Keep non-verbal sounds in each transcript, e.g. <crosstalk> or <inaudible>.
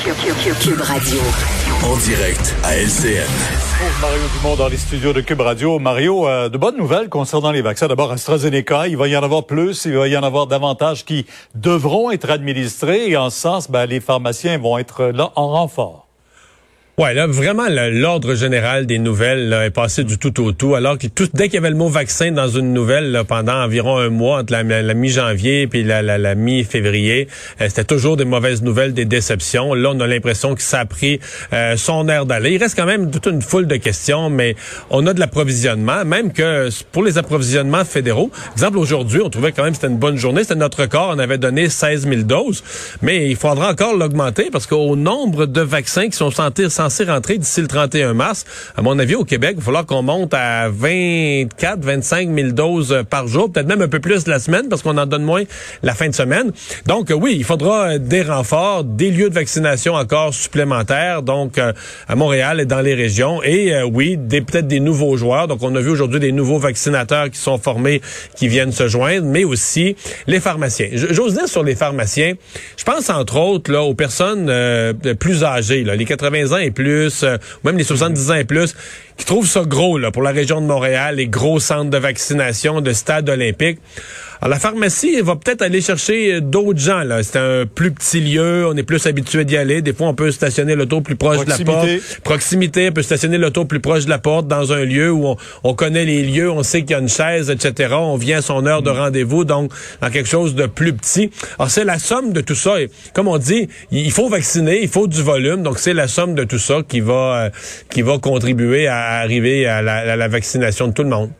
Cube Radio. En direct à LCN. Bonjour, Mario Dumont dans les studios de Cube Radio. Mario, euh, de bonnes nouvelles concernant les vaccins. D'abord, AstraZeneca, il va y en avoir plus, il va y en avoir davantage qui devront être administrés et en ce sens, ben, les pharmaciens vont être là en renfort. Ouais, là, vraiment, l'ordre général des nouvelles là, est passé du tout au tout, alors que tout, dès qu'il y avait le mot vaccin dans une nouvelle, là, pendant environ un mois, entre la, mi-janviie puis la, la, mi-février, euh, c'était toujours des mauvaises nouvelles, des déceptions. Là, on a l'impression que ça a pris euh, son air d'aller. Il reste quand même toute une foule de questions, mais on a de l'approvisionnement, même que pour les approvisionnements fédéraux, exemple, aujourd'hui, on trouvait quand même que c'était une bonne journée, c'était notre record, on avait donné 16 000 doses, mais il faudra encore l'augmenter parce qu'au nombre de vaccins qui sont censés rentrer d'ici le 31 mars. À mon avis, au Québec, il va falloir qu'on monte à 24, 25 000 doses par jour, peut-être même un peu plus la semaine parce qu'on en donne moins la fin de semaine. Donc, euh, oui, il faudra des renforts, des lieux de vaccination encore supplémentaires, donc euh, à Montréal et dans les régions. Et euh, oui, peut-être des nouveaux joueurs. Donc, on a vu aujourd'hui des nouveaux vaccinateurs qui sont formés, qui viennent se joindre, mais aussi les pharmaciens. J'ose dire sur les pharmaciens, je pense entre autres là aux personnes plus âgées, là, les 80 ans et plus, euh, même les 70 ans et plus, qui trouvent ça gros là, pour la région de Montréal, les gros centres de vaccination, de stades olympiques. Alors, la pharmacie va peut-être aller chercher euh, d'autres gens. là. C'est un plus petit lieu, on est plus habitué d'y aller. Des fois, on peut stationner l'auto plus proche de la porte. Proximité, on peut stationner l'auto plus proche de la porte dans un lieu où on, connaît les lieux, on sait qu'il y a une chaise, etc. On vient à son heure de mm. rendez-vous, donc dans quelque chose de plus petit. Alors, c'est la somme de tout ça. Et, comme on dit, il faut vacciner, il faut du volume. Donc, c'est la somme de tout ça qui va, euh, qui va contribuer à arriver à la vaccination de tout le monde.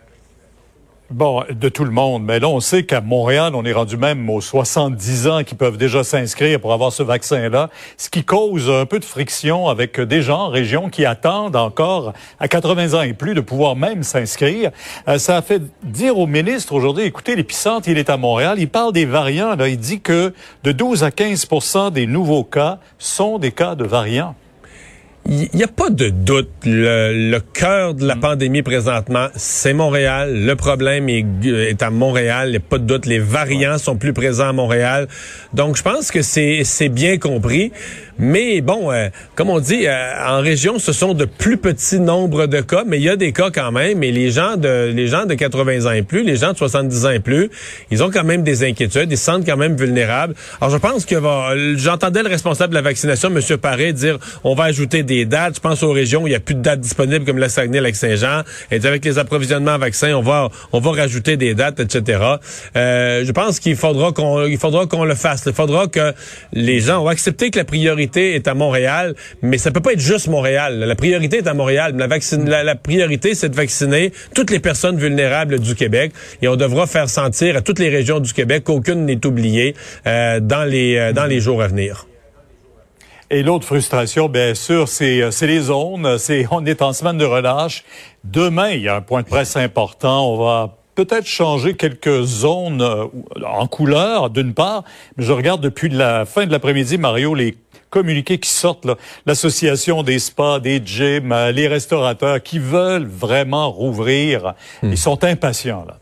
Bon, de tout le monde. Mais là, on sait qu'à Montréal, on est rendu même aux 70 ans qui peuvent déjà s'inscrire pour avoir ce vaccin-là, ce qui cause un peu de friction avec des gens en région qui attendent encore à 80 ans et plus de pouvoir même s'inscrire. Euh, ça a fait dire au ministre aujourd'hui, écoutez, l'épicentre, il est à Montréal, il parle des variants. Là, il dit que de 12 à 15% des nouveaux cas sont des cas de variants. Il n'y a pas de doute. Le, cœur de la mm. pandémie présentement, c'est Montréal. Le problème est, est à Montréal. Il n'y a pas de doute. Les variants sont plus présents à Montréal. Donc, je pense que c'est bien compris. Mais bon, euh, comme on dit, euh, en région, ce sont de plus petits nombres de cas, mais il y a des cas quand même. Et les gens de les gens de 80 ans et plus, les gens de 70 ans et plus, ils ont quand même des inquiétudes, ils se sentent quand même vulnérables. Alors je pense que j'entendais le responsable de la vaccination, M. Paré, dire on va ajouter des dates. Je pense aux régions où il n'y a plus de dates disponibles comme la Saguenay, lac Saint-Jean. Et avec les approvisionnements en vaccins, on va on va rajouter des dates, etc. Euh, je pense qu'il faudra qu'on il faudra qu'on le fasse. Il faudra que les gens ont accepté que la priorité est à Montréal, mais ça peut pas être juste Montréal. La priorité est à Montréal. La, vaccine, la, priorité, c'est de vacciner toutes les personnes vulnérables du Québec. Et on devra faire sentir à toutes les régions du Québec qu'aucune n'est oubliée euh, dans les euh, dans les jours à venir. Et l'autre frustration, bien sûr, c'est euh, les zones. C'est on est en semaine de relâche. Demain, il y a un point de presse important. On va peut-être changer quelques zones en couleur, d'une part, mais je regarde depuis la fin de l'après-midi, Mario, les communiqués qui sortent, l'association des spas, des gyms, euh, les restaurateurs qui veulent vraiment rouvrir, hmm. ils sont impatients. Là.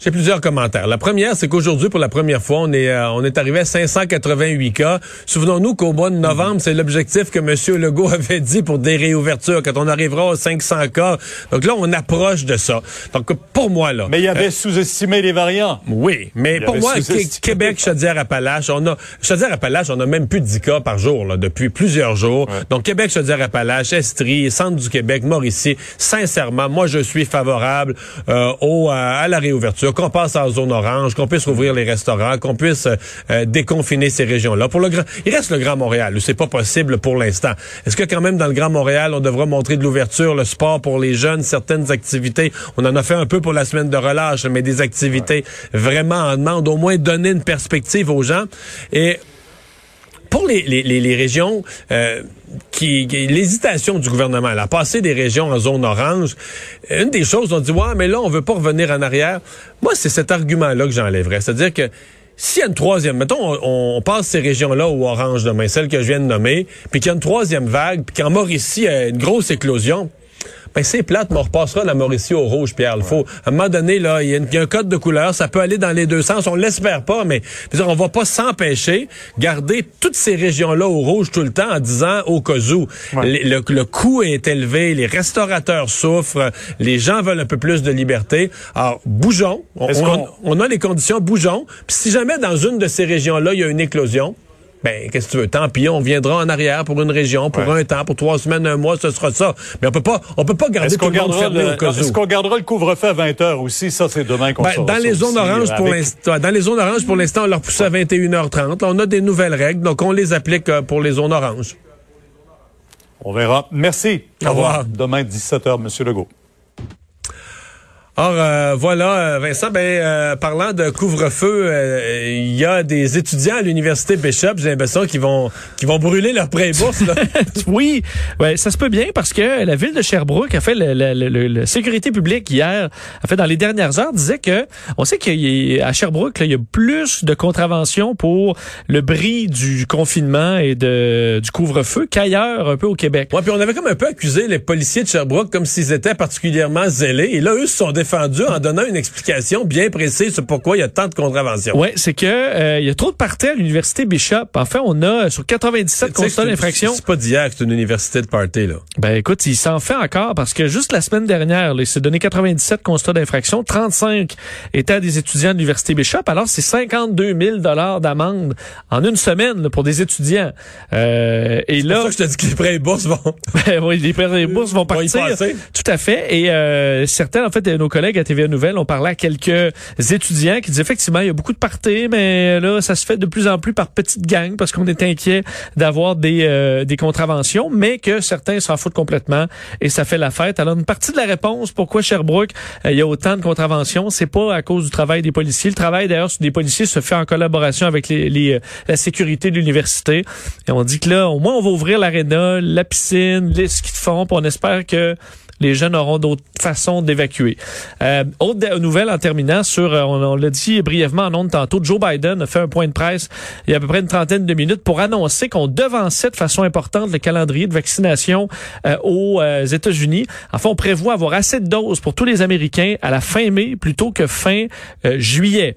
J'ai plusieurs commentaires. La première, c'est qu'aujourd'hui, pour la première fois, on est euh, on est arrivé à 588 cas. Souvenons-nous qu'au mois de novembre, c'est l'objectif que M. Legault avait dit pour des réouvertures, quand on arrivera aux 500 cas. Donc là, on approche de ça. Donc pour moi, là... Mais il y avait euh, sous-estimé les variants. Oui, mais pour moi, Québec, Chaudière-Appalaches, on a... Chaudière-Appalaches, on a même plus de 10 cas par jour, là, depuis plusieurs jours. Donc Québec, Chaudière-Appalaches, Estrie, Centre du Québec, Mauricie, sincèrement, moi, je suis favorable euh, au, à la réouverture réouverture, qu'on passe en zone orange, qu'on puisse rouvrir les restaurants, qu'on puisse euh, déconfiner ces régions-là. Pour le grand, il reste le Grand Montréal, où c'est pas possible pour l'instant. Est-ce que quand même dans le Grand Montréal, on devra montrer de l'ouverture, le sport pour les jeunes, certaines activités? On en a fait un peu pour la semaine de relâche, mais des activités vraiment en demande, au moins donner une perspective aux gens. Et pour les, les, les, régions euh, qui, l'hésitation du gouvernement, à passer des régions en zone orange, une des choses, on dit ouais, mais là on veut pas revenir en arrière. Moi, c'est cet argument-là que j'enlèverais, c'est-à-dire que s'il y a une troisième, mettons, on, passe ces régions-là au orange demain, celle que je viens de nommer, puis qu'il y a une troisième vague, puis qu'en Mauricie, il y a une grosse éclosion, ben c'est plate, mais on repassera la Mauricie au rouge, Pierre. Il faut, à un moment donné, là, il y, a un code de couleur, ça peut aller dans les deux sens. On l'espère pas, mais dire, on va pas s'empêcher garder toutes ces régions-là au rouge tout le temps en disant au cas où. Le, coût est élevé, les restaurateurs souffrent, les gens veulent un peu plus de liberté. Alors, bougeons. On, on a les conditions, bougeons. Puis si jamais dans une de ces régions-là, il y a une éclosion, ben, qu'est-ce que tu veux? Tant pis, on viendra en arrière pour une région, pour un temps, pour trois semaines, un mois, ce sera ça. Mais on peut pas, on peut pas garder tout le monde fermé au cas Est-ce qu'on gardera le couvre-feu à 20 heures aussi? Ça, c'est demain qu'on ben, dans les zones oranges pour l'instant, dans les zones oranges pour l'instant, on leur pousse à 21h30. on a des nouvelles règles, donc on les applique euh, pour les zones oranges. On verra. Merci. Au revoir. Demain, 17h, Monsieur Legault. Or euh, voilà, euh, Vincent, ben euh, parlant de couvre-feu, il y a des étudiants à l'université Bishop, j'ai l'impression qu'ils vont qui vont brûler leur prêt bourse. <laughs> oui, ouais, ça se peut bien parce que la ville de Sherbrooke a fait la sécurité publique hier, a fait dans les dernières heures, disait que on sait qu'à Sherbrooke, il y a plus de contraventions pour le bris du confinement et de du couvre-feu qu'ailleurs un peu au Québec. Ouais, puis on avait comme un peu accusé les policiers de Sherbrooke comme s'ils étaient particulièrement zélés, et là eux se sont défendu en donnant une explication bien précise sur pourquoi il y a tant de contraventions. Oui, c'est que euh, il y a trop de parties à l'université Bishop. En fait, on a sur 97 constats d'infraction. C'est pas d'hier que c'est une université de party là. Ben écoute, il s'en fait encore parce que juste la semaine dernière, là, il s'est donné 97 constats d'infraction, 35 étaient à des étudiants de l'université Bishop. Alors c'est 52 000 dollars d'amende en une semaine pour des étudiants. Euh, et là, pour ça que je te dis que les prêts et bourses vont. <laughs> ben, oui, les prêts et bourses vont <laughs> partir. Tout à fait. Et euh, certains en fait nos collègues à TVA Nouvelle, on parlait à quelques étudiants qui disaient effectivement, il y a beaucoup de parties, mais là, ça se fait de plus en plus par petites gangs parce qu'on est inquiet d'avoir des, euh, des contraventions, mais que certains s'en foutent complètement et ça fait la fête. Alors, une partie de la réponse, pourquoi Sherbrooke, euh, il y a autant de contraventions, c'est pas à cause du travail des policiers. Le travail, d'ailleurs, des policiers se fait en collaboration avec les, les euh, la sécurité de l'université. Et on dit que là, au moins, on va ouvrir l'aréna, la piscine, les skis de fond, on espère que les jeunes auront d'autres façons d'évacuer. Euh, autre nouvelle en terminant sur, euh, on, l'a dit brièvement en ondes tantôt, Joe Biden a fait un point de presse il y a à peu près une trentaine de minutes pour annoncer qu'on devançait de façon importante le calendrier de vaccination euh, aux euh, États-Unis. Enfin, on prévoit avoir assez de doses pour tous les Américains à la fin mai plutôt que fin juillet.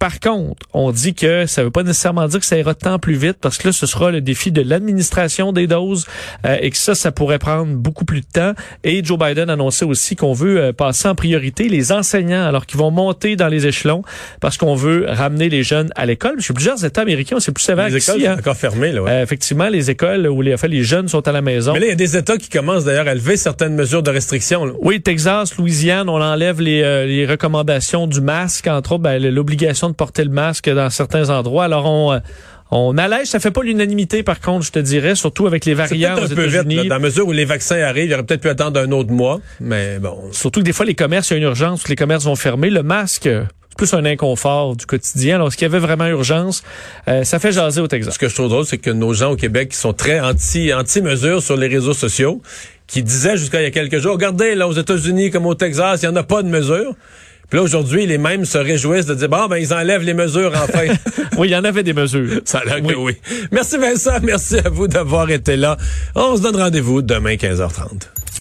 Par contre, on dit que ça ne veut pas nécessairement dire que ça ira tant plus vite parce que là, ce sera le défi de l'administration des doses euh, et que ça, ça pourrait prendre beaucoup plus de temps. Et Joe Biden annonçait aussi qu'on veut euh, passer en priorité les enseignants alors qu'ils vont monter dans les échelons parce qu'on veut ramener les jeunes à l'école. Chez plusieurs États américains, c'est plus sévère Les écoles sont hein. encore fermées. Là, euh, effectivement, les écoles où les, les jeunes sont à la maison. Mais là, il y a des États qui commencent d'ailleurs à lever certaines mesures de restriction. Là. Oui, Texas, Louisiane, on enlève les, les recommandations du masque, entre autres, ben, l'obligation de porter le masque dans certains endroits. Alors on euh, on allège, ça fait pas l'unanimité par contre, je te dirais, surtout avec les variants aux États-Unis. Dans la mesure où les vaccins arrivent, il aurait peut-être pu attendre un autre mois, mais bon. Surtout que des fois les commerces, il y a une urgence, les commerces vont fermer. Le masque, c'est plus un inconfort du quotidien. Alors, qu'il y avait vraiment urgence, euh, ça fait jaser au Texas. Ce que je trouve drôle, c'est que nos gens au Québec qui sont très anti anti mesures sur les réseaux sociaux, qui disaient jusqu'à il y a quelques jours, regardez là aux États-Unis comme au Texas, il y en a pas de mesures. Puis là, aujourd'hui, les mêmes se réjouissent de dire, bon, ben, ils enlèvent les mesures enfin. <laughs> oui, il y en avait des mesures. Ça a l'air oui. que oui. Merci Vincent, merci à vous d'avoir été là. On se donne rendez-vous demain 15h30.